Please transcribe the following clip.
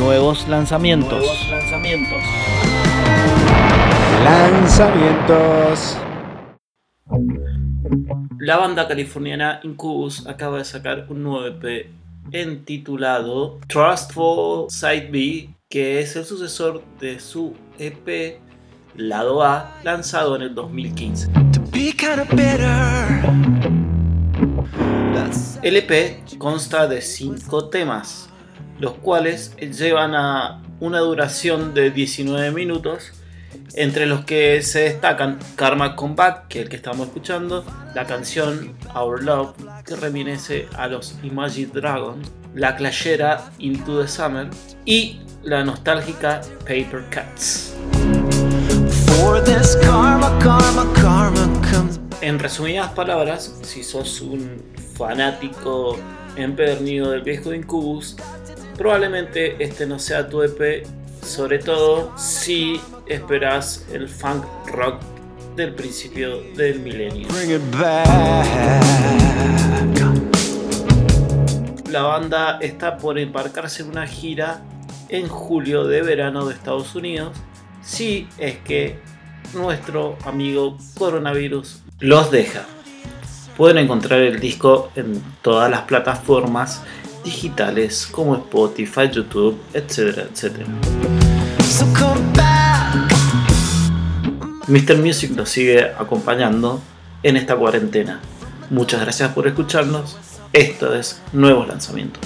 Nuevos lanzamientos. Nuevos lanzamientos. Lanzamientos. La banda californiana Incubus acaba de sacar un nuevo EP entitulado Trustful Side B, que es el sucesor de su EP Lado A, lanzado en el 2015. El EP consta de 5 temas, los cuales llevan a una duración de 19 minutos, entre los que se destacan Karma Comeback, que es el que estamos escuchando, la canción Our Love, que reminisce a los Imagine Dragons, la clayera Into the Summer y la nostálgica Paper Cuts. En resumidas palabras, si sos un fanático empedernido del viejo Incubus, probablemente este no sea tu EP, sobre todo si esperas el funk rock del principio del milenio. La banda está por embarcarse en una gira en julio de verano de Estados Unidos, si es que nuestro amigo coronavirus los deja. Pueden encontrar el disco en todas las plataformas digitales como Spotify, YouTube, etcétera, etcétera. Mr. Music nos sigue acompañando en esta cuarentena. Muchas gracias por escucharnos. Esto es Nuevos Lanzamientos.